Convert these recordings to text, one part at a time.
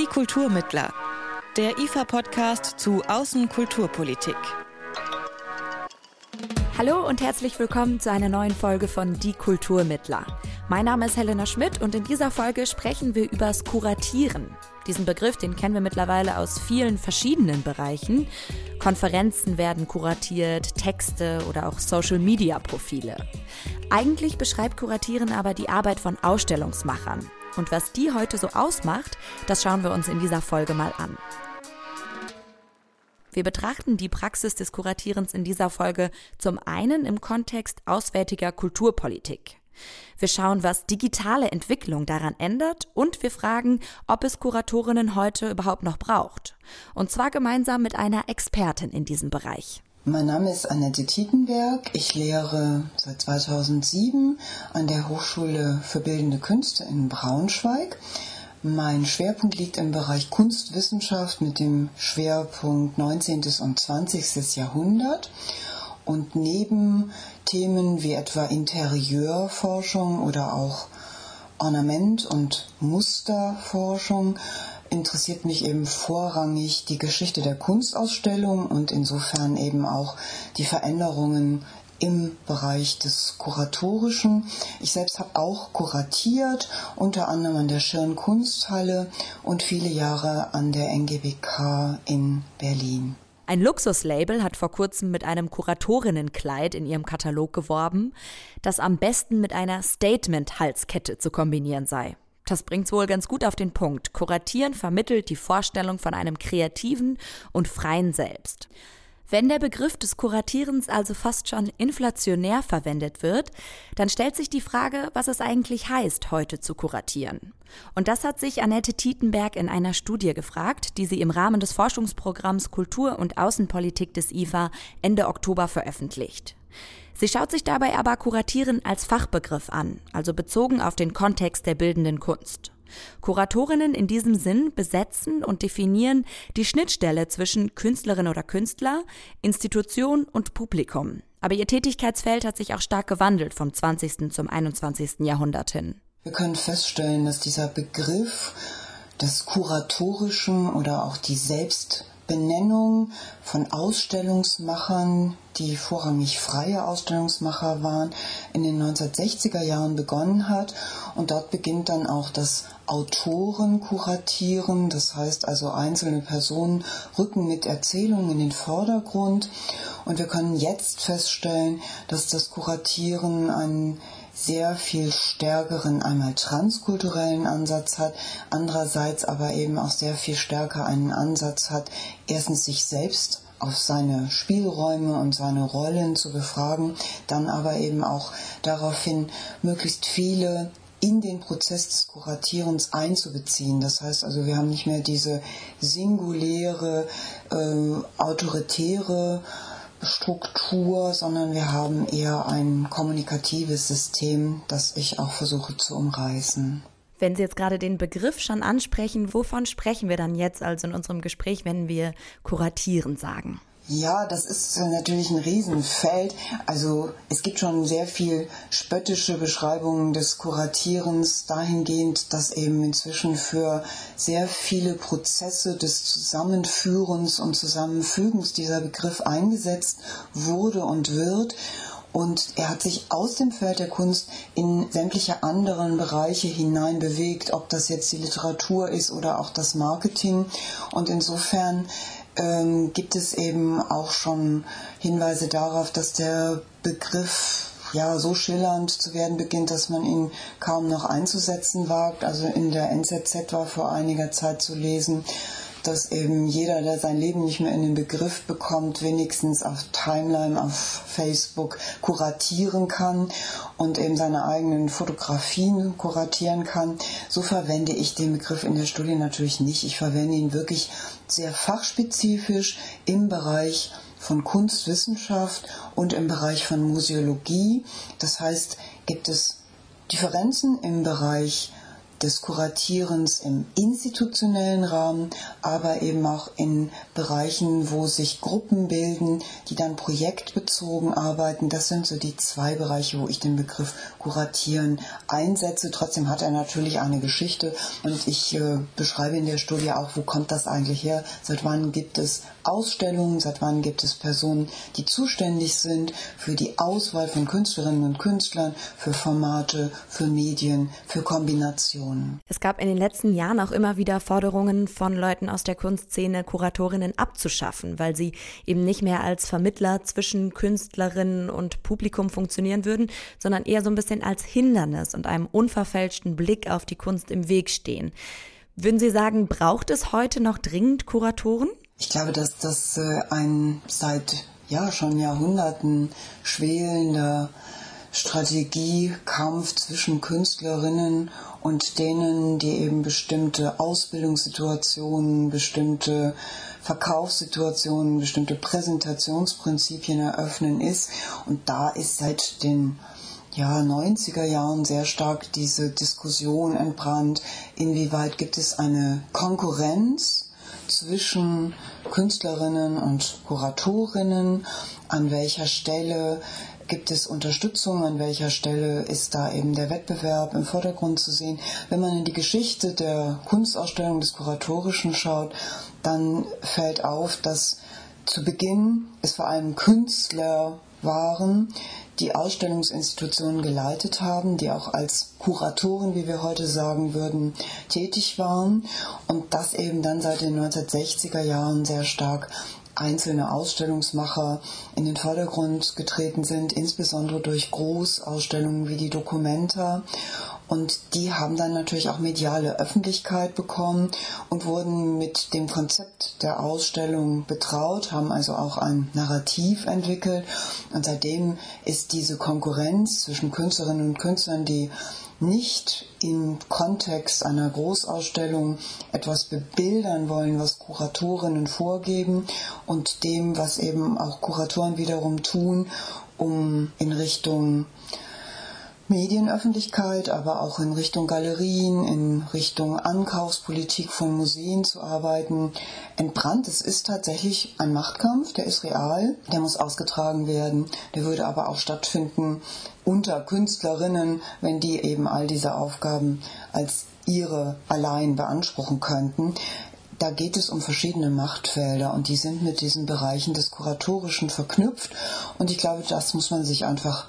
Die Kulturmittler. Der IFA-Podcast zu Außenkulturpolitik. Hallo und herzlich willkommen zu einer neuen Folge von Die Kulturmittler. Mein Name ist Helena Schmidt und in dieser Folge sprechen wir übers Kuratieren. Diesen Begriff, den kennen wir mittlerweile aus vielen verschiedenen Bereichen. Konferenzen werden kuratiert, Texte oder auch Social-Media-Profile. Eigentlich beschreibt Kuratieren aber die Arbeit von Ausstellungsmachern. Und was die heute so ausmacht, das schauen wir uns in dieser Folge mal an. Wir betrachten die Praxis des Kuratierens in dieser Folge zum einen im Kontext auswärtiger Kulturpolitik. Wir schauen, was digitale Entwicklung daran ändert und wir fragen, ob es Kuratorinnen heute überhaupt noch braucht. Und zwar gemeinsam mit einer Expertin in diesem Bereich. Mein Name ist Annette Tietenberg. Ich lehre seit 2007 an der Hochschule für Bildende Künste in Braunschweig. Mein Schwerpunkt liegt im Bereich Kunstwissenschaft mit dem Schwerpunkt 19. und 20. Jahrhundert. Und neben Themen wie etwa Interieurforschung oder auch Ornament- und Musterforschung interessiert mich eben vorrangig die Geschichte der Kunstausstellung und insofern eben auch die Veränderungen im Bereich des Kuratorischen. Ich selbst habe auch kuratiert, unter anderem an der Schirn Kunsthalle und viele Jahre an der NGBK in Berlin. Ein Luxuslabel hat vor kurzem mit einem Kuratorinnenkleid in ihrem Katalog geworben, das am besten mit einer Statement-Halskette zu kombinieren sei. Das bringt's wohl ganz gut auf den Punkt. Kuratieren vermittelt die Vorstellung von einem kreativen und freien Selbst. Wenn der Begriff des Kuratierens also fast schon inflationär verwendet wird, dann stellt sich die Frage, was es eigentlich heißt, heute zu kuratieren. Und das hat sich Annette Tietenberg in einer Studie gefragt, die sie im Rahmen des Forschungsprogramms Kultur und Außenpolitik des IFA Ende Oktober veröffentlicht. Sie schaut sich dabei aber Kuratieren als Fachbegriff an, also bezogen auf den Kontext der bildenden Kunst. Kuratorinnen in diesem Sinn besetzen und definieren die Schnittstelle zwischen Künstlerin oder Künstler, Institution und Publikum. Aber ihr Tätigkeitsfeld hat sich auch stark gewandelt vom 20. zum 21. Jahrhundert hin. Wir können feststellen, dass dieser Begriff des Kuratorischen oder auch die Selbstbenennung von Ausstellungsmachern, die vorrangig freie Ausstellungsmacher waren, in den 1960er Jahren begonnen hat. Und dort beginnt dann auch das Autoren kuratieren, das heißt also einzelne Personen rücken mit Erzählungen in den Vordergrund. Und wir können jetzt feststellen, dass das Kuratieren einen sehr viel stärkeren einmal transkulturellen Ansatz hat, andererseits aber eben auch sehr viel stärker einen Ansatz hat, erstens sich selbst auf seine Spielräume und seine Rollen zu befragen, dann aber eben auch daraufhin möglichst viele in den Prozess des Kuratierens einzubeziehen. Das heißt also, wir haben nicht mehr diese singuläre, äh, autoritäre Struktur, sondern wir haben eher ein kommunikatives System, das ich auch versuche zu umreißen. Wenn Sie jetzt gerade den Begriff schon ansprechen, wovon sprechen wir dann jetzt also in unserem Gespräch, wenn wir kuratieren sagen? Ja, das ist natürlich ein Riesenfeld. Also es gibt schon sehr viel spöttische Beschreibungen des Kuratierens dahingehend, dass eben inzwischen für sehr viele Prozesse des Zusammenführens und Zusammenfügens dieser Begriff eingesetzt wurde und wird. Und er hat sich aus dem Feld der Kunst in sämtliche anderen Bereiche hinein bewegt, ob das jetzt die Literatur ist oder auch das Marketing. Und insofern ähm, gibt es eben auch schon Hinweise darauf, dass der Begriff ja so schillernd zu werden beginnt, dass man ihn kaum noch einzusetzen wagt. Also in der NZZ war vor einiger Zeit zu lesen, dass eben jeder, der sein Leben nicht mehr in den Begriff bekommt, wenigstens auf Timeline, auf Facebook kuratieren kann und eben seine eigenen Fotografien kuratieren kann. So verwende ich den Begriff in der Studie natürlich nicht. Ich verwende ihn wirklich sehr fachspezifisch im Bereich von Kunstwissenschaft und im Bereich von Museologie. Das heißt, gibt es Differenzen im Bereich des Kuratierens im institutionellen Rahmen, aber eben auch in Bereichen, wo sich Gruppen bilden, die dann projektbezogen arbeiten. Das sind so die zwei Bereiche, wo ich den Begriff Kuratieren einsetze. Trotzdem hat er natürlich eine Geschichte und ich äh, beschreibe in der Studie auch, wo kommt das eigentlich her? Seit wann gibt es Ausstellungen? Seit wann gibt es Personen, die zuständig sind für die Auswahl von Künstlerinnen und Künstlern, für Formate, für Medien, für Kombinationen? Es gab in den letzten Jahren auch immer wieder Forderungen von Leuten aus der Kunstszene, Kuratorinnen abzuschaffen, weil sie eben nicht mehr als Vermittler zwischen Künstlerinnen und Publikum funktionieren würden, sondern eher so ein bisschen als Hindernis und einem unverfälschten Blick auf die Kunst im Weg stehen. Würden Sie sagen, braucht es heute noch dringend Kuratoren? Ich glaube, dass das äh, ein seit ja schon Jahrhunderten schwelender Strategiekampf zwischen Künstlerinnen und denen, die eben bestimmte Ausbildungssituationen, bestimmte Verkaufssituationen, bestimmte Präsentationsprinzipien eröffnen ist. Und da ist seit den ja, 90er Jahren sehr stark diese Diskussion entbrannt, inwieweit gibt es eine Konkurrenz zwischen Künstlerinnen und Kuratorinnen, an welcher Stelle gibt es Unterstützung, an welcher Stelle ist da eben der Wettbewerb im Vordergrund zu sehen. Wenn man in die Geschichte der Kunstausstellung des Kuratorischen schaut, dann fällt auf, dass zu Beginn es vor allem Künstler waren, die Ausstellungsinstitutionen geleitet haben, die auch als Kuratoren, wie wir heute sagen würden, tätig waren und das eben dann seit den 1960er Jahren sehr stark einzelne Ausstellungsmacher in den Vordergrund getreten sind, insbesondere durch Großausstellungen wie die Documenta und die haben dann natürlich auch mediale Öffentlichkeit bekommen und wurden mit dem Konzept der Ausstellung betraut, haben also auch ein Narrativ entwickelt. Und seitdem ist diese Konkurrenz zwischen Künstlerinnen und Künstlern, die nicht im Kontext einer Großausstellung etwas bebildern wollen, was Kuratorinnen vorgeben und dem, was eben auch Kuratoren wiederum tun, um in Richtung Medienöffentlichkeit, aber auch in Richtung Galerien, in Richtung Ankaufspolitik von Museen zu arbeiten, entbrannt. Es ist tatsächlich ein Machtkampf, der ist real, der muss ausgetragen werden, der würde aber auch stattfinden unter Künstlerinnen, wenn die eben all diese Aufgaben als ihre allein beanspruchen könnten. Da geht es um verschiedene Machtfelder und die sind mit diesen Bereichen des Kuratorischen verknüpft. Und ich glaube, das muss man sich einfach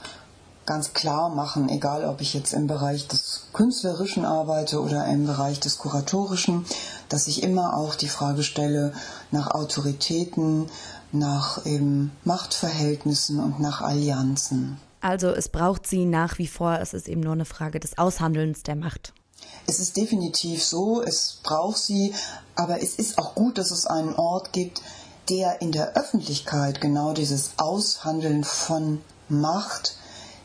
ganz klar machen, egal ob ich jetzt im Bereich des Künstlerischen arbeite oder im Bereich des Kuratorischen, dass ich immer auch die Frage stelle nach Autoritäten, nach eben Machtverhältnissen und nach Allianzen. Also es braucht sie nach wie vor, es ist eben nur eine Frage des Aushandelns der Macht. Es ist definitiv so, es braucht sie, aber es ist auch gut, dass es einen Ort gibt, der in der Öffentlichkeit genau dieses Aushandeln von Macht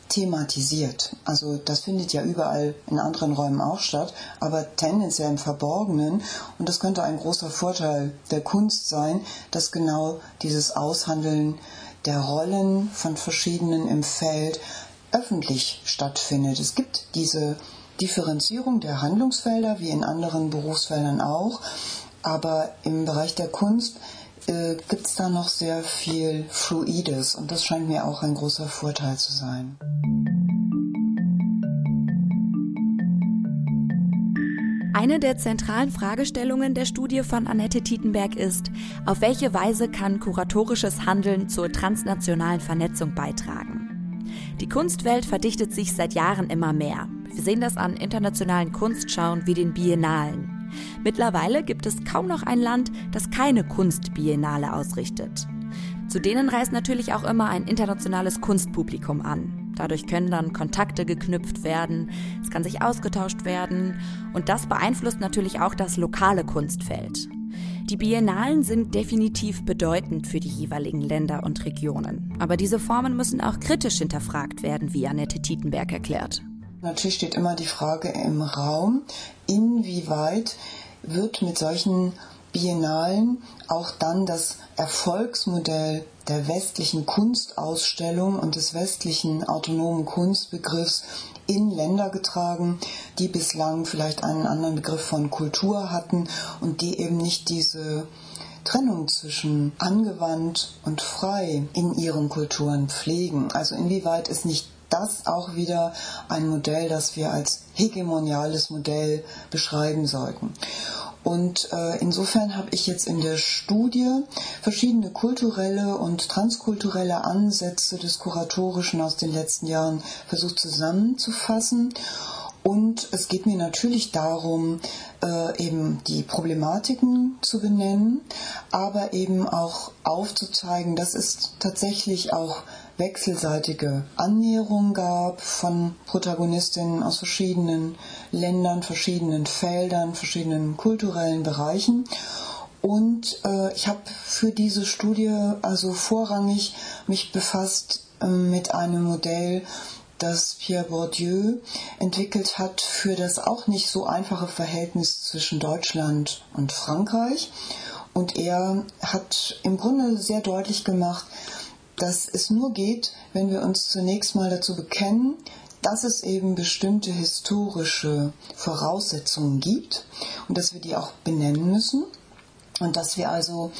thematisiert. Also das findet ja überall in anderen Räumen auch statt, aber tendenziell im Verborgenen. Und das könnte ein großer Vorteil der Kunst sein, dass genau dieses Aushandeln der Rollen von verschiedenen im Feld öffentlich stattfindet. Es gibt diese Differenzierung der Handlungsfelder wie in anderen Berufsfeldern auch, aber im Bereich der Kunst äh, gibt es da noch sehr viel Fluides und das scheint mir auch ein großer Vorteil zu sein. Eine der zentralen Fragestellungen der Studie von Annette Tietenberg ist, auf welche Weise kann kuratorisches Handeln zur transnationalen Vernetzung beitragen? Die Kunstwelt verdichtet sich seit Jahren immer mehr. Wir sehen das an internationalen Kunstschauen wie den Biennalen. Mittlerweile gibt es kaum noch ein Land, das keine Kunstbiennale ausrichtet. Zu denen reist natürlich auch immer ein internationales Kunstpublikum an. Dadurch können dann Kontakte geknüpft werden, es kann sich ausgetauscht werden und das beeinflusst natürlich auch das lokale Kunstfeld. Die Biennalen sind definitiv bedeutend für die jeweiligen Länder und Regionen. Aber diese Formen müssen auch kritisch hinterfragt werden, wie Annette Tietenberg erklärt. Natürlich steht immer die Frage im Raum, inwieweit wird mit solchen Biennalen auch dann das Erfolgsmodell der westlichen Kunstausstellung und des westlichen autonomen Kunstbegriffs in Länder getragen, die bislang vielleicht einen anderen Begriff von Kultur hatten und die eben nicht diese Trennung zwischen angewandt und frei in ihren Kulturen pflegen. Also inwieweit ist nicht das auch wieder ein Modell, das wir als hegemoniales Modell beschreiben sollten. Und äh, insofern habe ich jetzt in der Studie verschiedene kulturelle und transkulturelle Ansätze des Kuratorischen aus den letzten Jahren versucht zusammenzufassen. Und es geht mir natürlich darum, äh, eben die Problematiken zu benennen, aber eben auch aufzuzeigen, dass es tatsächlich auch wechselseitige Annäherung gab von Protagonistinnen aus verschiedenen Ländern, verschiedenen Feldern, verschiedenen kulturellen Bereichen. Und äh, ich habe für diese Studie also vorrangig mich befasst äh, mit einem Modell, das Pierre Bourdieu entwickelt hat für das auch nicht so einfache Verhältnis zwischen Deutschland und Frankreich. Und er hat im Grunde sehr deutlich gemacht, dass es nur geht, wenn wir uns zunächst mal dazu bekennen, dass es eben bestimmte historische Voraussetzungen gibt und dass wir die auch benennen müssen und dass wir also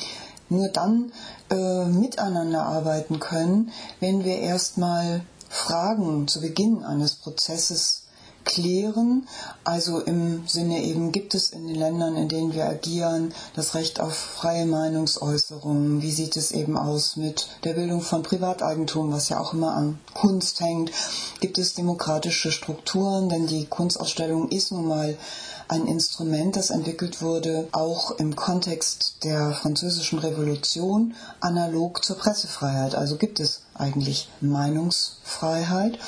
nur dann äh, miteinander arbeiten können, wenn wir erstmal Fragen zu Beginn eines Prozesses klären. Also im Sinne eben, gibt es in den Ländern, in denen wir agieren, das Recht auf freie Meinungsäußerung? Wie sieht es eben aus mit der Bildung von Privateigentum, was ja auch immer an Kunst hängt? Gibt es demokratische Strukturen? Denn die Kunstausstellung ist nun mal ein Instrument, das entwickelt wurde, auch im Kontext der französischen Revolution, analog zur Pressefreiheit. Also gibt es eigentlich Meinungsfreiheit.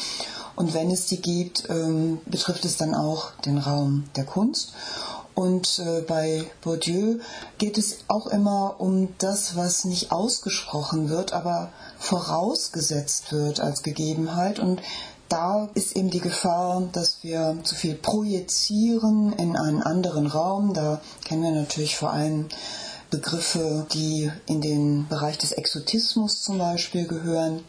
Und wenn es die gibt, ähm, betrifft es dann auch den Raum der Kunst. Und äh, bei Bourdieu geht es auch immer um das, was nicht ausgesprochen wird, aber vorausgesetzt wird als Gegebenheit. Und da ist eben die Gefahr, dass wir zu viel projizieren in einen anderen Raum. Da kennen wir natürlich vor allem Begriffe, die in den Bereich des Exotismus zum Beispiel gehören.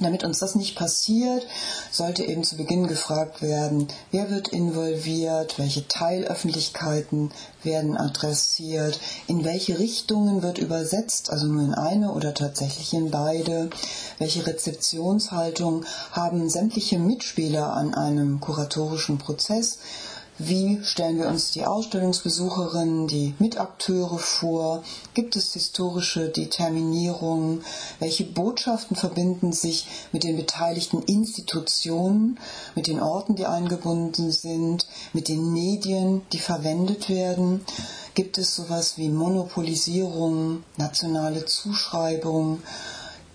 Damit uns das nicht passiert, sollte eben zu Beginn gefragt werden, wer wird involviert, welche Teilöffentlichkeiten werden adressiert, in welche Richtungen wird übersetzt, also nur in eine oder tatsächlich in beide, welche Rezeptionshaltung haben sämtliche Mitspieler an einem kuratorischen Prozess, wie stellen wir uns die Ausstellungsbesucherinnen, die Mitakteure vor? Gibt es historische Determinierungen? Welche Botschaften verbinden sich mit den beteiligten Institutionen, mit den Orten, die eingebunden sind, mit den Medien, die verwendet werden? Gibt es sowas wie Monopolisierung, nationale Zuschreibung?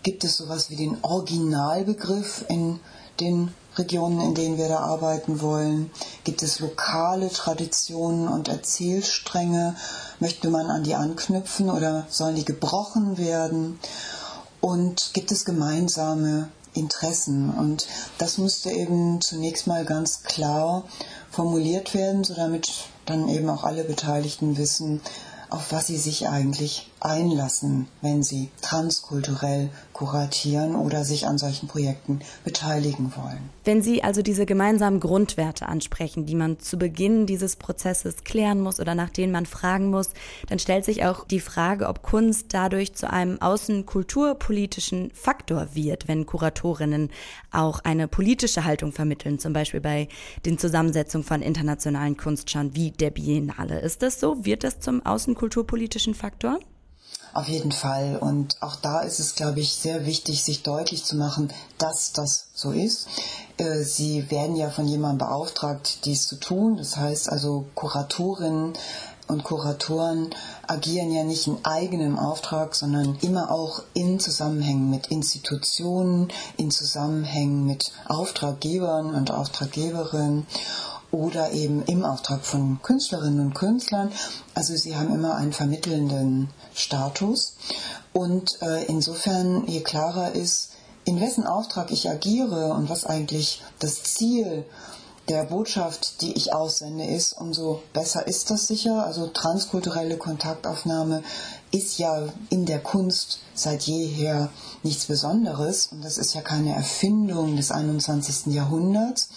Gibt es sowas wie den Originalbegriff in den Regionen, in denen wir da arbeiten wollen? Gibt es lokale Traditionen und Erzählstränge? Möchte man an die anknüpfen oder sollen die gebrochen werden? Und gibt es gemeinsame Interessen? Und das müsste eben zunächst mal ganz klar formuliert werden, so damit dann eben auch alle Beteiligten wissen, auf was sie sich eigentlich einlassen, wenn sie transkulturell kuratieren oder sich an solchen Projekten beteiligen wollen. Wenn Sie also diese gemeinsamen Grundwerte ansprechen, die man zu Beginn dieses Prozesses klären muss oder nach denen man fragen muss, dann stellt sich auch die Frage, ob Kunst dadurch zu einem außenkulturpolitischen Faktor wird, wenn Kuratorinnen auch eine politische Haltung vermitteln, zum Beispiel bei den Zusammensetzungen von internationalen Kunstschauen wie der Biennale. Ist das so? Wird das zum außenkulturpolitischen Faktor? Auf jeden Fall. Und auch da ist es, glaube ich, sehr wichtig, sich deutlich zu machen, dass das so ist. Äh, sie werden ja von jemandem beauftragt, dies zu tun. Das heißt also, Kuratorinnen und Kuratoren agieren ja nicht in eigenem Auftrag, sondern immer auch in Zusammenhängen mit Institutionen, in Zusammenhängen mit Auftraggebern und Auftraggeberinnen oder eben im Auftrag von Künstlerinnen und Künstlern. Also sie haben immer einen vermittelnden Status. Und äh, insofern, je klarer ist, in wessen Auftrag ich agiere und was eigentlich das Ziel der Botschaft, die ich aussende, ist, umso besser ist das sicher. Also transkulturelle Kontaktaufnahme ist ja in der Kunst seit jeher nichts Besonderes und das ist ja keine Erfindung des 21. Jahrhunderts.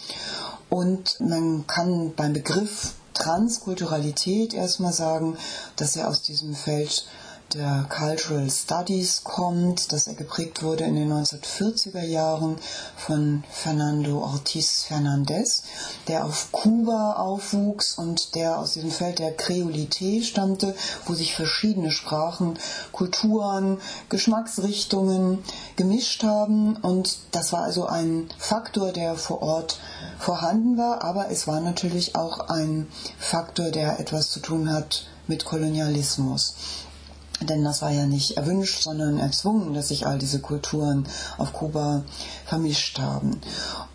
Und man kann beim Begriff Transkulturalität erstmal sagen, dass er aus diesem Feld der Cultural Studies kommt, dass er geprägt wurde in den 1940er Jahren von Fernando Ortiz Fernandez, der auf Kuba aufwuchs und der aus diesem Feld der Kreolité stammte, wo sich verschiedene Sprachen, Kulturen, Geschmacksrichtungen gemischt haben und das war also ein Faktor, der vor Ort vorhanden war, aber es war natürlich auch ein Faktor, der etwas zu tun hat mit Kolonialismus. Denn das war ja nicht erwünscht, sondern erzwungen, dass sich all diese Kulturen auf Kuba vermischt haben.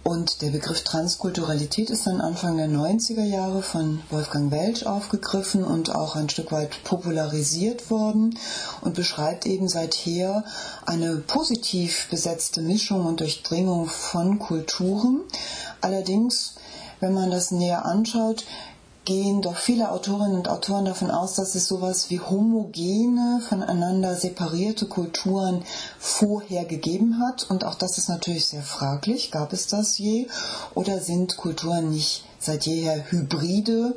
Und der Begriff Transkulturalität ist dann Anfang der 90er Jahre von Wolfgang Welsch aufgegriffen und auch ein Stück weit popularisiert worden und beschreibt eben seither eine positiv besetzte Mischung und Durchdringung von Kulturen. Allerdings wenn man das näher anschaut, gehen doch viele Autorinnen und Autoren davon aus, dass es sowas wie homogene, voneinander separierte Kulturen vorher gegeben hat. Und auch das ist natürlich sehr fraglich. Gab es das je? Oder sind Kulturen nicht seit jeher hybride?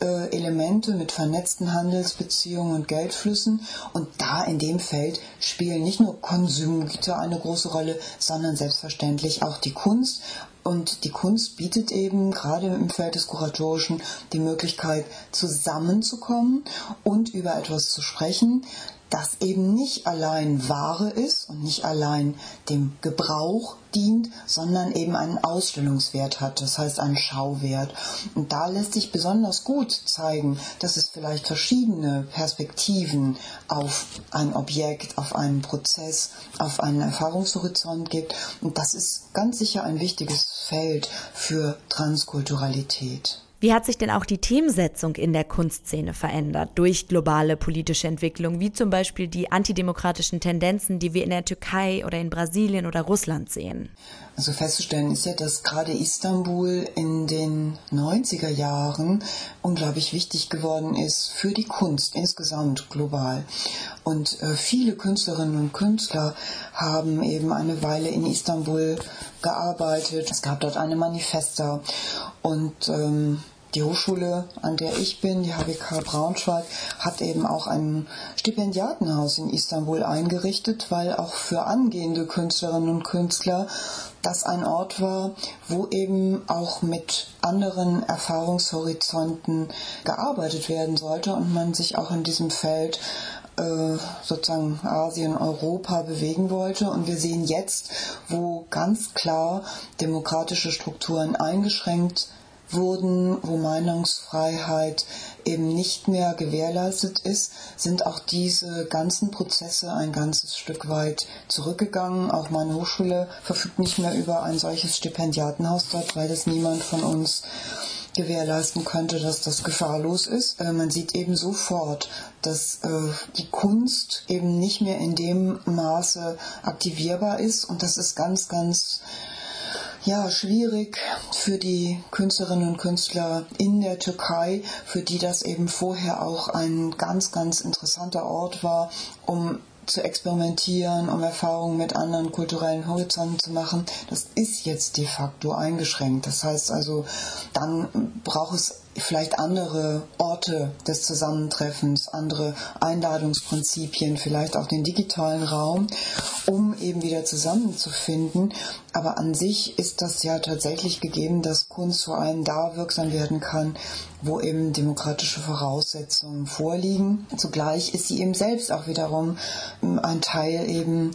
Äh, Elemente mit vernetzten Handelsbeziehungen und Geldflüssen. Und da in dem Feld spielen nicht nur Konsumgüter eine große Rolle, sondern selbstverständlich auch die Kunst. Und die Kunst bietet eben gerade im Feld des Kuratorischen die Möglichkeit, zusammenzukommen und über etwas zu sprechen, das eben nicht allein Ware ist und nicht allein dem Gebrauch dient, sondern eben einen Ausstellungswert hat, das heißt einen Schauwert. Und da lässt sich besonders gut zeigen, dass es vielleicht verschiedene Perspektiven auf ein Objekt, auf einen Prozess, auf einen Erfahrungshorizont gibt. Und das ist ganz sicher ein wichtiges Feld für Transkulturalität. Wie hat sich denn auch die Themensetzung in der Kunstszene verändert durch globale politische Entwicklung, wie zum Beispiel die antidemokratischen Tendenzen, die wir in der Türkei oder in Brasilien oder Russland sehen? Also festzustellen ist ja, dass gerade Istanbul in den 90er Jahren unglaublich wichtig geworden ist für die Kunst insgesamt global. Und äh, viele Künstlerinnen und Künstler haben eben eine Weile in Istanbul gearbeitet. Es gab dort eine Manifesta und ähm, die Hochschule, an der ich bin, die HWK Braunschweig, hat eben auch ein Stipendiatenhaus in Istanbul eingerichtet, weil auch für angehende Künstlerinnen und Künstler das ein Ort war, wo eben auch mit anderen Erfahrungshorizonten gearbeitet werden sollte und man sich auch in diesem Feld äh, sozusagen Asien, Europa bewegen wollte. Und wir sehen jetzt, wo ganz klar demokratische Strukturen eingeschränkt wurden, wo Meinungsfreiheit eben nicht mehr gewährleistet ist, sind auch diese ganzen Prozesse ein ganzes Stück weit zurückgegangen. Auch meine Hochschule verfügt nicht mehr über ein solches Stipendiatenhaus dort, weil das niemand von uns gewährleisten könnte, dass das gefahrlos ist. Äh, man sieht eben sofort, dass äh, die Kunst eben nicht mehr in dem Maße aktivierbar ist und das ist ganz, ganz ja, schwierig für die Künstlerinnen und Künstler in der Türkei, für die das eben vorher auch ein ganz, ganz interessanter Ort war, um zu experimentieren, um Erfahrungen mit anderen kulturellen Horizonten zu machen. Das ist jetzt de facto eingeschränkt. Das heißt also, dann braucht es vielleicht andere Orte des Zusammentreffens, andere Einladungsprinzipien, vielleicht auch den digitalen Raum, um eben wieder zusammenzufinden. Aber an sich ist das ja tatsächlich gegeben, dass Kunst vor allem da wirksam werden kann, wo eben demokratische Voraussetzungen vorliegen. Zugleich ist sie eben selbst auch wiederum ein Teil eben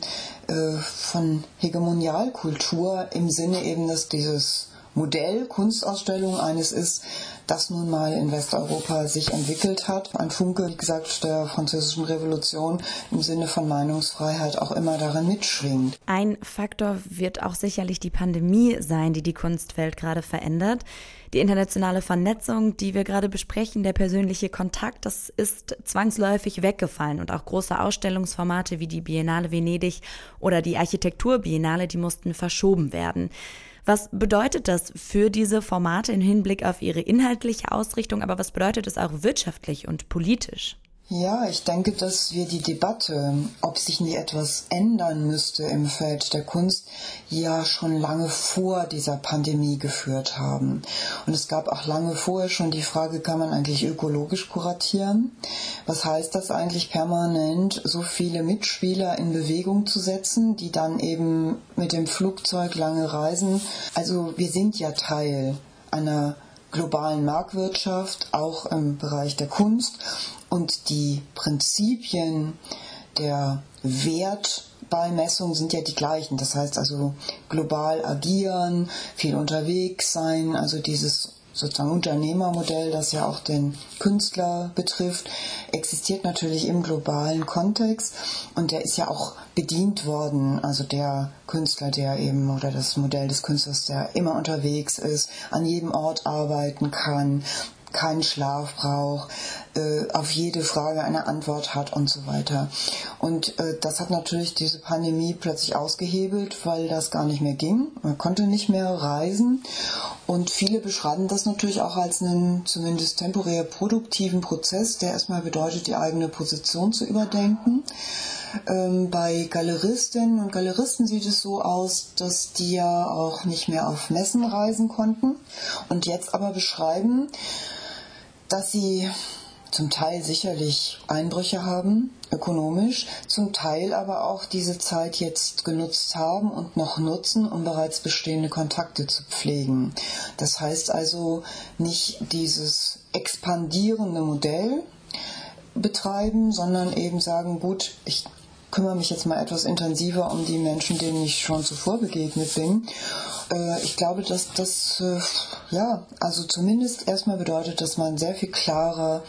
äh, von Hegemonialkultur im Sinne eben, dass dieses Modell Kunstausstellung eines ist, das nun mal in Westeuropa sich entwickelt hat. Ein Funke, wie gesagt, der französischen Revolution im Sinne von Meinungsfreiheit auch immer darin mitschwingt. Ein Faktor wird auch sicherlich die Pandemie sein, die die Kunstwelt gerade verändert. Die internationale Vernetzung, die wir gerade besprechen, der persönliche Kontakt, das ist zwangsläufig weggefallen und auch große Ausstellungsformate wie die Biennale Venedig oder die Architekturbiennale, die mussten verschoben werden. Was bedeutet das für diese Formate im Hinblick auf ihre inhaltliche Ausrichtung, aber was bedeutet es auch wirtschaftlich und politisch? Ja, ich denke, dass wir die Debatte, ob sich nicht etwas ändern müsste im Feld der Kunst, ja schon lange vor dieser Pandemie geführt haben. Und es gab auch lange vorher schon die Frage, kann man eigentlich ökologisch kuratieren? Was heißt das eigentlich permanent, so viele Mitspieler in Bewegung zu setzen, die dann eben mit dem Flugzeug lange reisen? Also wir sind ja Teil einer globalen Marktwirtschaft, auch im Bereich der Kunst. Und die Prinzipien der Wertbeimessung sind ja die gleichen. Das heißt also global agieren, viel unterwegs sein, also dieses sozusagen Unternehmermodell, das ja auch den Künstler betrifft, existiert natürlich im globalen Kontext und der ist ja auch bedient worden. Also der Künstler, der eben oder das Modell des Künstlers, der immer unterwegs ist, an jedem Ort arbeiten kann, keinen Schlaf braucht, äh, auf jede Frage eine Antwort hat und so weiter. Und äh, das hat natürlich diese Pandemie plötzlich ausgehebelt, weil das gar nicht mehr ging. Man konnte nicht mehr reisen. Und viele beschreiben das natürlich auch als einen zumindest temporär produktiven Prozess, der erstmal bedeutet, die eigene Position zu überdenken. Ähm, bei Galeristinnen und Galeristen sieht es so aus, dass die ja auch nicht mehr auf Messen reisen konnten und jetzt aber beschreiben, dass sie zum Teil sicherlich Einbrüche haben, ökonomisch, zum Teil aber auch diese Zeit jetzt genutzt haben und noch nutzen, um bereits bestehende Kontakte zu pflegen. Das heißt also nicht dieses expandierende Modell betreiben, sondern eben sagen, gut, ich kümmere mich jetzt mal etwas intensiver um die Menschen, denen ich schon zuvor begegnet bin äh, ich glaube, dass das, äh, ja, also zumindest erstmal bedeutet, dass man sehr viel klarer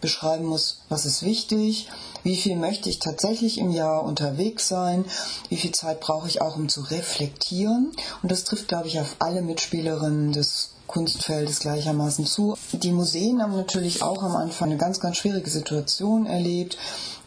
beschreiben muss, was ist wichtig, wie viel möchte ich tatsächlich im Jahr unterwegs sein, wie viel Zeit brauche ich auch, um zu reflektieren. Und das trifft, glaube ich, auf alle Mitspielerinnen des Kunstfeldes gleichermaßen zu. Die Museen haben natürlich auch am Anfang eine ganz, ganz schwierige Situation erlebt,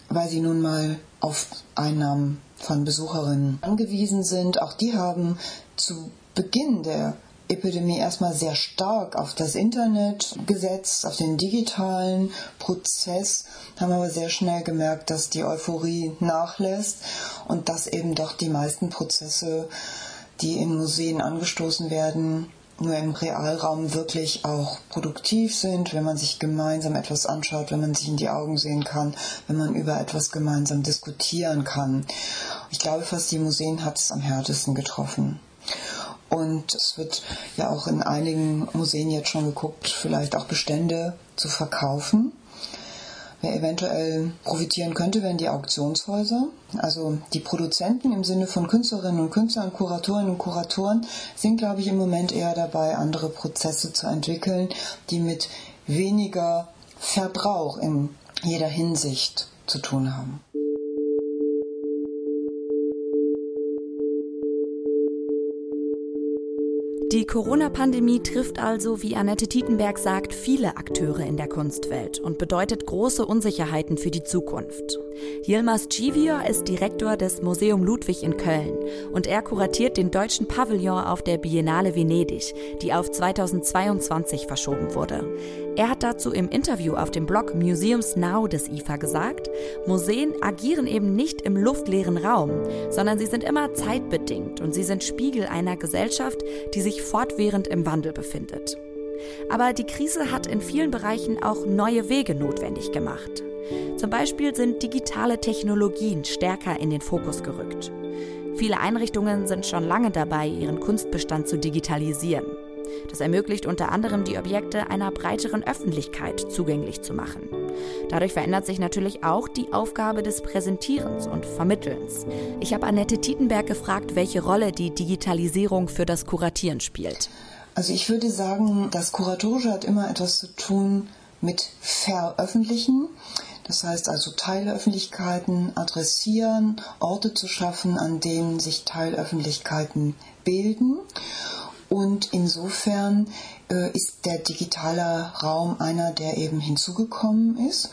weil sie nun mal auf Einnahmen von Besucherinnen angewiesen sind. Auch die haben zu Beginn der Epidemie erstmal sehr stark auf das Internet gesetzt, auf den digitalen Prozess, haben aber sehr schnell gemerkt, dass die Euphorie nachlässt und dass eben doch die meisten Prozesse, die in Museen angestoßen werden, nur im Realraum wirklich auch produktiv sind, wenn man sich gemeinsam etwas anschaut, wenn man sich in die Augen sehen kann, wenn man über etwas gemeinsam diskutieren kann. Ich glaube fast, die Museen hat es am härtesten getroffen. Und es wird ja auch in einigen Museen jetzt schon geguckt, vielleicht auch Bestände zu verkaufen. Wer eventuell profitieren könnte, wären die Auktionshäuser. Also die Produzenten im Sinne von Künstlerinnen und Künstlern, Kuratorinnen und Kuratoren sind, glaube ich, im Moment eher dabei, andere Prozesse zu entwickeln, die mit weniger Verbrauch in jeder Hinsicht zu tun haben. Die Corona-Pandemie trifft also, wie Annette Tietenberg sagt, viele Akteure in der Kunstwelt und bedeutet große Unsicherheiten für die Zukunft. Yilmaz Civior ist Direktor des Museum Ludwig in Köln und er kuratiert den deutschen Pavillon auf der Biennale Venedig, die auf 2022 verschoben wurde. Er hat dazu im Interview auf dem Blog Museums Now des IFA gesagt, Museen agieren eben nicht im luftleeren Raum, sondern sie sind immer zeitbedingt und sie sind Spiegel einer Gesellschaft, die sich fortwährend im Wandel befindet. Aber die Krise hat in vielen Bereichen auch neue Wege notwendig gemacht. Zum Beispiel sind digitale Technologien stärker in den Fokus gerückt. Viele Einrichtungen sind schon lange dabei, ihren Kunstbestand zu digitalisieren. Das ermöglicht unter anderem die Objekte einer breiteren Öffentlichkeit zugänglich zu machen. Dadurch verändert sich natürlich auch die Aufgabe des Präsentierens und Vermittelns. Ich habe Annette Tietenberg gefragt, welche Rolle die Digitalisierung für das Kuratieren spielt. Also ich würde sagen, das Kuratorische hat immer etwas zu tun mit Veröffentlichen. Das heißt also Teilöffentlichkeiten adressieren, Orte zu schaffen, an denen sich Teilöffentlichkeiten bilden. Und insofern äh, ist der digitale Raum einer, der eben hinzugekommen ist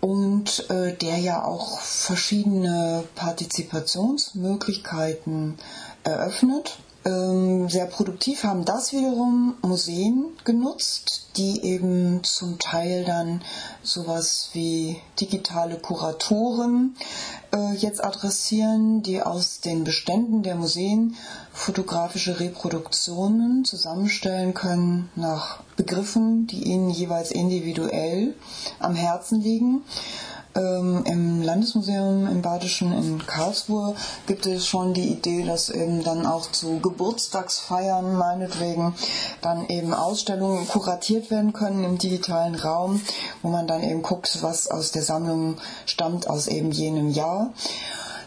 und äh, der ja auch verschiedene Partizipationsmöglichkeiten eröffnet. Ähm, sehr produktiv haben das wiederum Museen genutzt, die eben zum Teil dann sowas wie digitale Kuratoren äh, jetzt adressieren, die aus den Beständen der Museen fotografische Reproduktionen zusammenstellen können nach Begriffen, die ihnen jeweils individuell am Herzen liegen. Ähm, Im Landesmuseum im Badischen in Karlsruhe gibt es schon die Idee, dass eben dann auch zu Geburtstagsfeiern meinetwegen dann eben Ausstellungen kuratiert werden können im digitalen Raum, wo man dann eben guckt, was aus der Sammlung stammt aus eben jenem Jahr.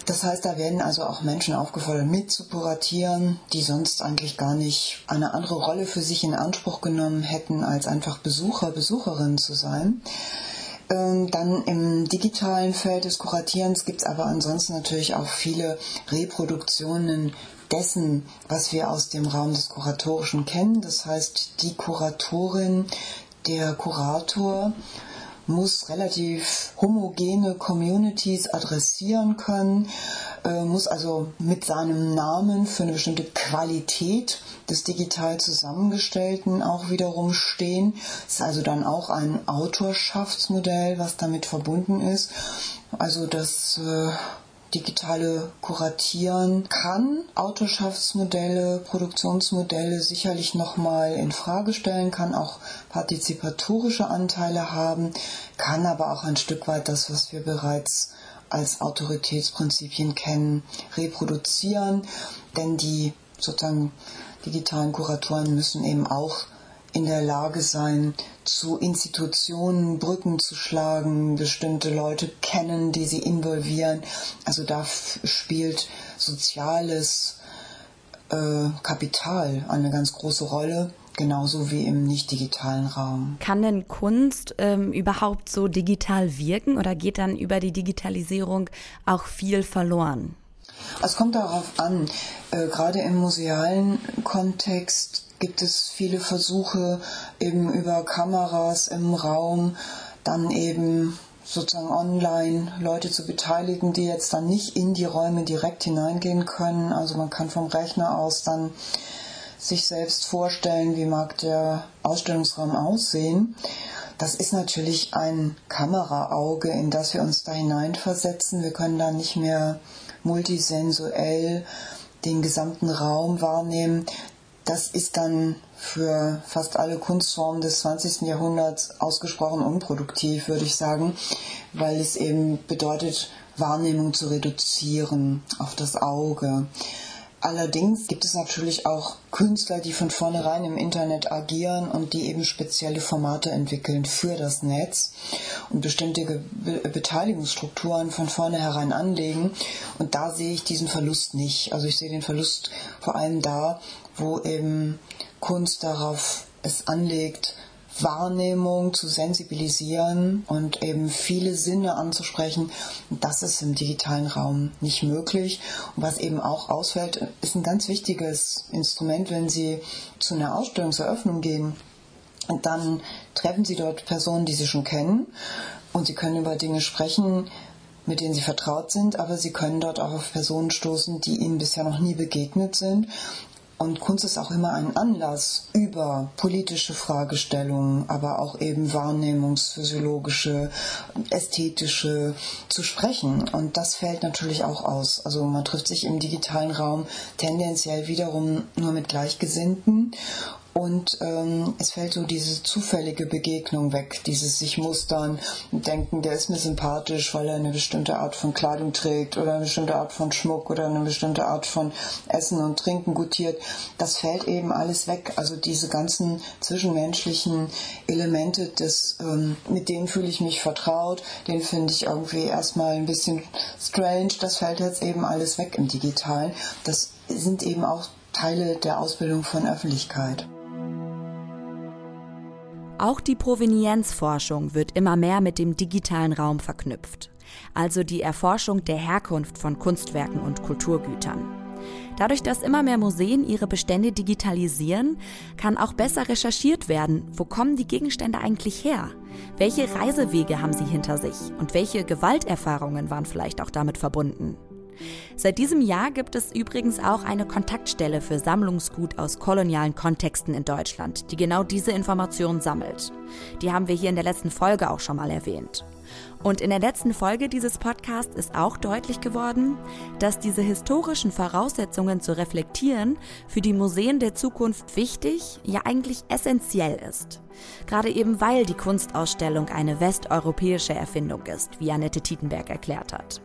Das heißt, da werden also auch Menschen aufgefordert, mit zu kuratieren, die sonst eigentlich gar nicht eine andere Rolle für sich in Anspruch genommen hätten, als einfach Besucher, Besucherinnen zu sein. Ähm, dann im digitalen Feld des Kuratierens gibt es aber ansonsten natürlich auch viele Reproduktionen dessen, was wir aus dem Raum des Kuratorischen kennen. Das heißt, die Kuratorin, der Kurator muss relativ homogene Communities adressieren können, äh, muss also mit seinem Namen für eine bestimmte Qualität des digital zusammengestellten auch wiederum stehen. Es ist also dann auch ein Autorschaftsmodell, was damit verbunden ist. Also das äh, digitale Kuratieren kann. Autorschaftsmodelle, Produktionsmodelle sicherlich nochmal in Frage stellen, kann auch partizipatorische Anteile haben, kann aber auch ein Stück weit das, was wir bereits als Autoritätsprinzipien kennen, reproduzieren, denn die sozusagen digitalen Kuratoren müssen eben auch in der Lage sein, zu Institutionen Brücken zu schlagen, bestimmte Leute kennen, die sie involvieren. Also da spielt soziales äh, Kapital eine ganz große Rolle genauso wie im nicht digitalen Raum. Kann denn Kunst ähm, überhaupt so digital wirken oder geht dann über die Digitalisierung auch viel verloren? Es kommt darauf an, äh, gerade im musealen Kontext gibt es viele Versuche eben über Kameras im Raum, dann eben sozusagen online Leute zu beteiligen, die jetzt dann nicht in die Räume direkt hineingehen können. Also man kann vom Rechner aus dann sich selbst vorstellen, wie mag der Ausstellungsraum aussehen. Das ist natürlich ein Kameraauge, in das wir uns da hineinversetzen. Wir können da nicht mehr multisensuell den gesamten Raum wahrnehmen. Das ist dann für fast alle Kunstformen des 20. Jahrhunderts ausgesprochen unproduktiv, würde ich sagen, weil es eben bedeutet, Wahrnehmung zu reduzieren auf das Auge. Allerdings gibt es natürlich auch Künstler, die von vornherein im Internet agieren und die eben spezielle Formate entwickeln für das Netz und bestimmte Be Beteiligungsstrukturen von vornherein anlegen. Und da sehe ich diesen Verlust nicht. Also ich sehe den Verlust vor allem da, wo eben Kunst darauf es anlegt, Wahrnehmung zu sensibilisieren und eben viele Sinne anzusprechen. Das ist im digitalen Raum nicht möglich. Und was eben auch ausfällt, ist ein ganz wichtiges Instrument, wenn Sie zu einer Ausstellungseröffnung gehen. Und dann treffen Sie dort Personen, die Sie schon kennen und Sie können über Dinge sprechen, mit denen sie vertraut sind, aber sie können dort auch auf Personen stoßen, die ihnen bisher noch nie begegnet sind. Und Kunst ist auch immer ein Anlass, über politische Fragestellungen, aber auch eben wahrnehmungsphysiologische, ästhetische zu sprechen. Und das fällt natürlich auch aus. Also man trifft sich im digitalen Raum tendenziell wiederum nur mit Gleichgesinnten und ähm, es fällt so diese zufällige Begegnung weg, dieses sich mustern und denken, der ist mir sympathisch, weil er eine bestimmte Art von Kleidung trägt oder eine bestimmte Art von Schmuck oder eine bestimmte Art von Essen und Trinken gutiert. Das fällt eben alles weg. Also diese ganzen zwischenmenschlichen Elemente, des, ähm, mit denen fühle ich mich vertraut, den finde ich irgendwie erstmal ein bisschen strange. Das fällt jetzt eben alles weg im Digitalen. Das sind eben auch Teile der Ausbildung von Öffentlichkeit. Auch die Provenienzforschung wird immer mehr mit dem digitalen Raum verknüpft, also die Erforschung der Herkunft von Kunstwerken und Kulturgütern. Dadurch, dass immer mehr Museen ihre Bestände digitalisieren, kann auch besser recherchiert werden, wo kommen die Gegenstände eigentlich her? Welche Reisewege haben sie hinter sich und welche Gewalterfahrungen waren vielleicht auch damit verbunden? Seit diesem Jahr gibt es übrigens auch eine Kontaktstelle für Sammlungsgut aus kolonialen Kontexten in Deutschland, die genau diese Informationen sammelt. Die haben wir hier in der letzten Folge auch schon mal erwähnt. Und in der letzten Folge dieses Podcasts ist auch deutlich geworden, dass diese historischen Voraussetzungen zu reflektieren für die Museen der Zukunft wichtig, ja eigentlich essentiell ist. Gerade eben weil die Kunstausstellung eine westeuropäische Erfindung ist, wie Annette Tietenberg erklärt hat.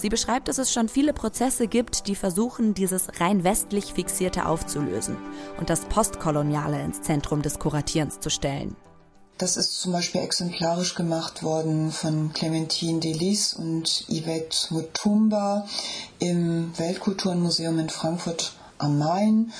Sie beschreibt, dass es schon viele Prozesse gibt, die versuchen, dieses rein westlich Fixierte aufzulösen und das Postkoloniale ins Zentrum des Kuratierens zu stellen. Das ist zum Beispiel exemplarisch gemacht worden von Clementine Delis und Yvette Mutumba im Weltkulturmuseum in Frankfurt am Main.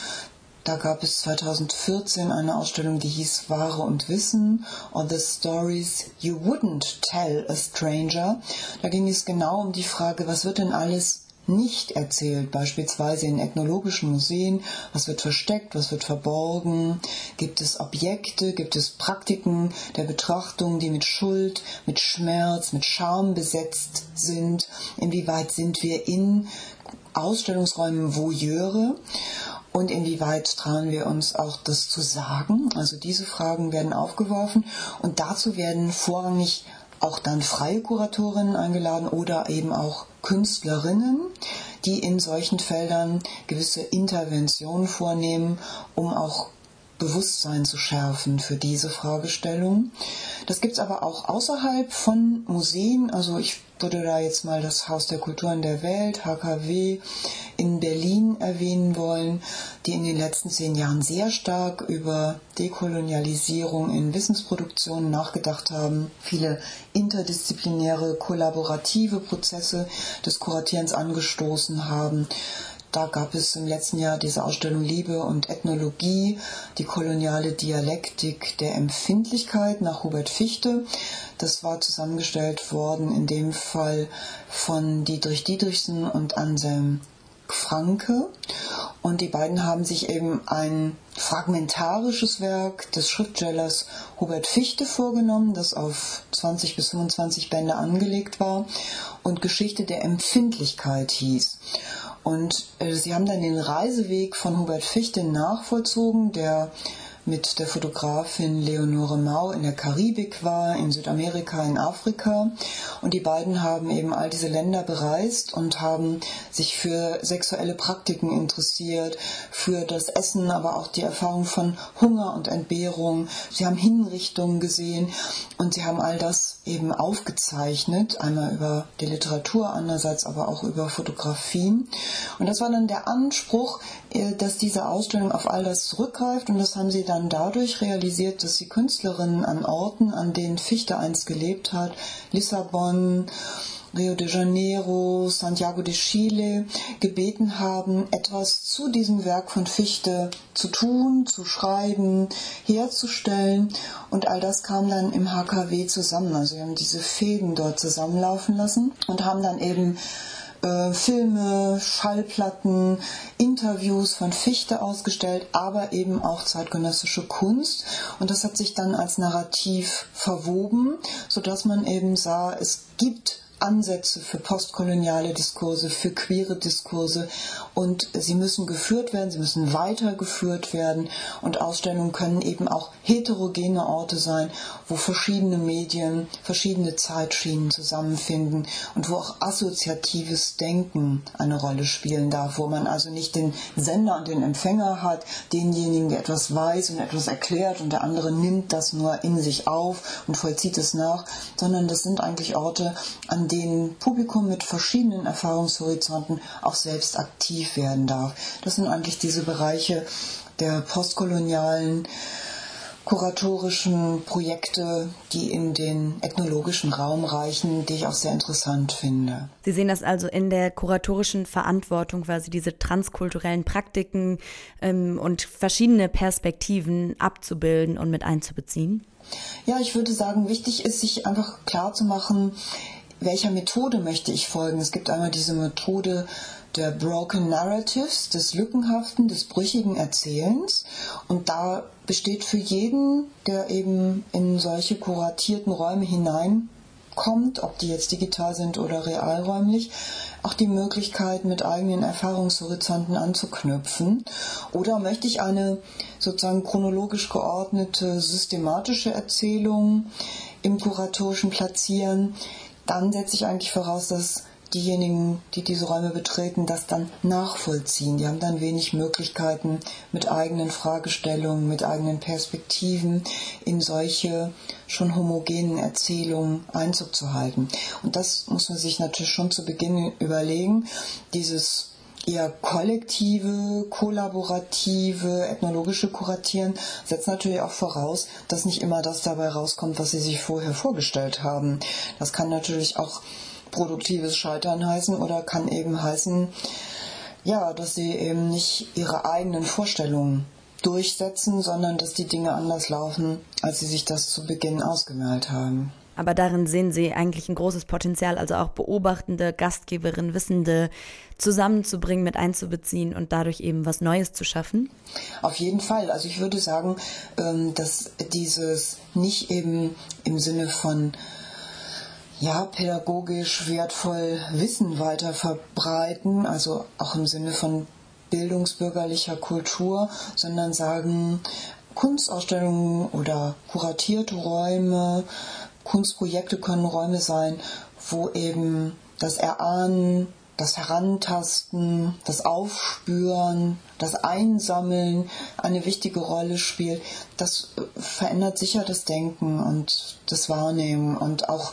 Da gab es 2014 eine Ausstellung, die hieß Ware und Wissen or the Stories You Wouldn't Tell a Stranger. Da ging es genau um die Frage, was wird denn alles nicht erzählt, beispielsweise in ethnologischen Museen, was wird versteckt, was wird verborgen, gibt es Objekte, gibt es Praktiken der Betrachtung, die mit Schuld, mit Schmerz, mit Scham besetzt sind, inwieweit sind wir in Ausstellungsräumen Voyeure und inwieweit trauen wir uns auch das zu sagen. Also diese Fragen werden aufgeworfen und dazu werden vorrangig auch dann freie Kuratorinnen eingeladen oder eben auch Künstlerinnen, die in solchen Feldern gewisse Interventionen vornehmen, um auch Bewusstsein zu schärfen für diese Fragestellung. Das gibt es aber auch außerhalb von Museen. Also ich würde da jetzt mal das Haus der Kulturen der Welt, HKW, in Berlin erwähnen wollen, die in den letzten zehn Jahren sehr stark über Dekolonialisierung in Wissensproduktionen nachgedacht haben, viele interdisziplinäre, kollaborative Prozesse des Kuratierens angestoßen haben. Da gab es im letzten Jahr diese Ausstellung Liebe und Ethnologie, die koloniale Dialektik der Empfindlichkeit nach Hubert Fichte. Das war zusammengestellt worden in dem Fall von Dietrich Dietrichsen und Anselm Franke. Und die beiden haben sich eben ein fragmentarisches Werk des Schriftstellers Hubert Fichte vorgenommen, das auf 20 bis 25 Bände angelegt war und Geschichte der Empfindlichkeit hieß. Und äh, sie haben dann den Reiseweg von Hubert Fichte nachvollzogen, der mit der Fotografin Leonore Mau in der Karibik war, in Südamerika, in Afrika. Und die beiden haben eben all diese Länder bereist und haben sich für sexuelle Praktiken interessiert, für das Essen, aber auch die Erfahrung von Hunger und Entbehrung. Sie haben Hinrichtungen gesehen und sie haben all das eben aufgezeichnet, einmal über die Literatur, andererseits aber auch über Fotografien. Und das war dann der Anspruch, dass diese Ausstellung auf all das zurückgreift und das haben sie dann dadurch realisiert, dass sie Künstlerinnen an Orten, an denen Fichte einst gelebt hat, Lissabon, Rio de Janeiro, Santiago de Chile gebeten haben, etwas zu diesem Werk von Fichte zu tun, zu schreiben, herzustellen. Und all das kam dann im HKW zusammen. Also wir haben diese Fäden dort zusammenlaufen lassen und haben dann eben äh, Filme, Schallplatten, Interviews von Fichte ausgestellt, aber eben auch zeitgenössische Kunst. Und das hat sich dann als Narrativ verwoben, sodass man eben sah, es gibt Ansätze für postkoloniale Diskurse, für queere Diskurse. Und sie müssen geführt werden, sie müssen weitergeführt werden. Und Ausstellungen können eben auch heterogene Orte sein, wo verschiedene Medien, verschiedene Zeitschienen zusammenfinden und wo auch assoziatives Denken eine Rolle spielen darf, wo man also nicht den Sender und den Empfänger hat, denjenigen, der etwas weiß und etwas erklärt und der andere nimmt das nur in sich auf und vollzieht es nach, sondern das sind eigentlich Orte, an denen Publikum mit verschiedenen Erfahrungshorizonten auch selbst aktiv werden darf. Das sind eigentlich diese Bereiche der postkolonialen kuratorischen Projekte, die in den ethnologischen Raum reichen, die ich auch sehr interessant finde. Sie sehen das also in der kuratorischen Verantwortung, quasi diese transkulturellen Praktiken ähm, und verschiedene Perspektiven abzubilden und mit einzubeziehen? Ja, ich würde sagen, wichtig ist, sich einfach klar zu machen, welcher Methode möchte ich folgen. Es gibt einmal diese Methode der Broken Narratives, des lückenhaften, des brüchigen Erzählens. Und da besteht für jeden, der eben in solche kuratierten Räume hinein kommt, ob die jetzt digital sind oder realräumlich, auch die Möglichkeit, mit eigenen Erfahrungshorizonten anzuknüpfen? Oder möchte ich eine sozusagen chronologisch geordnete, systematische Erzählung im Kuratorischen platzieren? Dann setze ich eigentlich voraus, dass diejenigen, die diese Räume betreten, das dann nachvollziehen. Die haben dann wenig Möglichkeiten, mit eigenen Fragestellungen, mit eigenen Perspektiven in solche schon homogenen Erzählungen Einzug zu halten. Und das muss man sich natürlich schon zu Beginn überlegen. Dieses eher kollektive, kollaborative, ethnologische Kuratieren setzt natürlich auch voraus, dass nicht immer das dabei rauskommt, was Sie sich vorher vorgestellt haben. Das kann natürlich auch produktives Scheitern heißen oder kann eben heißen, ja, dass sie eben nicht ihre eigenen Vorstellungen durchsetzen, sondern dass die Dinge anders laufen, als sie sich das zu Beginn ausgemalt haben. Aber darin sehen Sie eigentlich ein großes Potenzial, also auch beobachtende, Gastgeberin, Wissende zusammenzubringen, mit einzubeziehen und dadurch eben was Neues zu schaffen? Auf jeden Fall. Also ich würde sagen, ähm, dass dieses nicht eben im Sinne von ja, pädagogisch wertvoll Wissen weiter verbreiten, also auch im Sinne von bildungsbürgerlicher Kultur, sondern sagen, Kunstausstellungen oder kuratierte Räume, Kunstprojekte können Räume sein, wo eben das Erahnen, das Herantasten, das Aufspüren, das Einsammeln eine wichtige Rolle spielt. Das verändert sicher das Denken und das Wahrnehmen und auch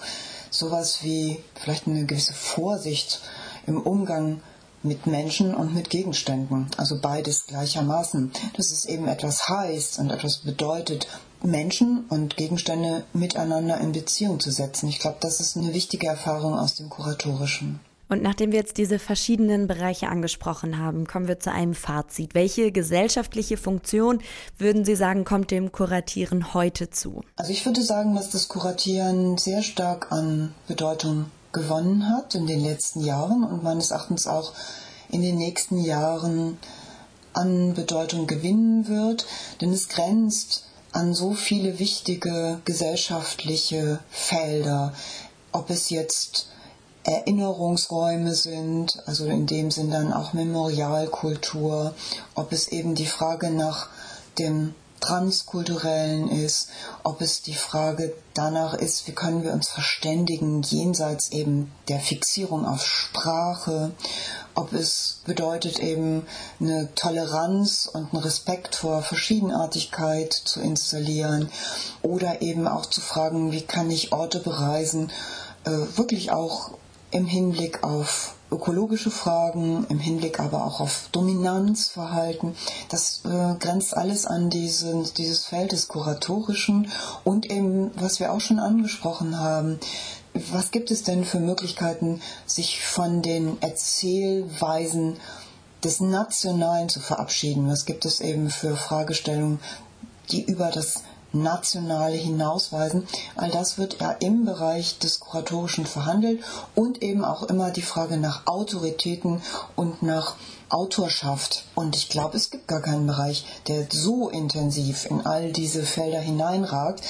sowas wie vielleicht eine gewisse Vorsicht im Umgang mit Menschen und mit Gegenständen, also beides gleichermaßen, dass es eben etwas heißt und etwas bedeutet, Menschen und Gegenstände miteinander in Beziehung zu setzen. Ich glaube, das ist eine wichtige Erfahrung aus dem Kuratorischen. Und nachdem wir jetzt diese verschiedenen Bereiche angesprochen haben, kommen wir zu einem Fazit. Welche gesellschaftliche Funktion würden Sie sagen, kommt dem Kuratieren heute zu? Also ich würde sagen, dass das Kuratieren sehr stark an Bedeutung gewonnen hat in den letzten Jahren und meines Erachtens auch in den nächsten Jahren an Bedeutung gewinnen wird, denn es grenzt an so viele wichtige gesellschaftliche Felder, ob es jetzt Erinnerungsräume sind, also in dem Sinn dann auch Memorialkultur, ob es eben die Frage nach dem Transkulturellen ist, ob es die Frage danach ist, wie können wir uns verständigen jenseits eben der Fixierung auf Sprache, ob es bedeutet eben eine Toleranz und einen Respekt vor Verschiedenartigkeit zu installieren oder eben auch zu fragen, wie kann ich Orte bereisen, äh, wirklich auch im Hinblick auf ökologische Fragen, im Hinblick aber auch auf Dominanzverhalten. Das äh, grenzt alles an diesen, dieses Feld des Kuratorischen und eben, was wir auch schon angesprochen haben, was gibt es denn für Möglichkeiten, sich von den Erzählweisen des Nationalen zu verabschieden? Was gibt es eben für Fragestellungen, die über das Nationale hinausweisen. All das wird ja im Bereich des Kuratorischen verhandelt und eben auch immer die Frage nach Autoritäten und nach Autorschaft. Und ich glaube, es gibt gar keinen Bereich, der so intensiv in all diese Felder hineinragt.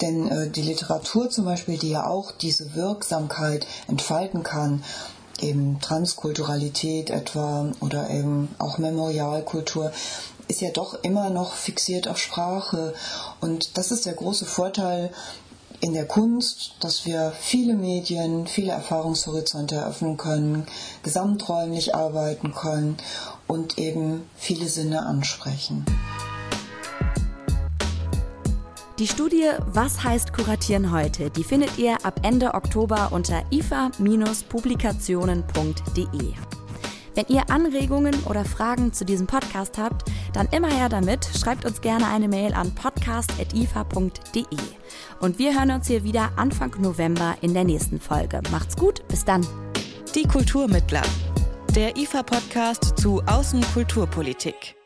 Denn äh, die Literatur zum Beispiel, die ja auch diese Wirksamkeit entfalten kann, eben Transkulturalität etwa oder eben auch Memorialkultur, ist ja doch immer noch fixiert auf Sprache. Und das ist der große Vorteil in der Kunst, dass wir viele Medien, viele Erfahrungshorizonte eröffnen können, gesamträumlich arbeiten können und eben viele Sinne ansprechen. Die Studie Was heißt Kuratieren heute? Die findet ihr ab Ende Oktober unter ifa-publikationen.de. Wenn ihr Anregungen oder Fragen zu diesem Podcast habt, dann immer her damit. Schreibt uns gerne eine Mail an podcast.ifa.de. Und wir hören uns hier wieder Anfang November in der nächsten Folge. Macht's gut, bis dann. Die Kulturmittler. Der IFA-Podcast zu Außenkulturpolitik.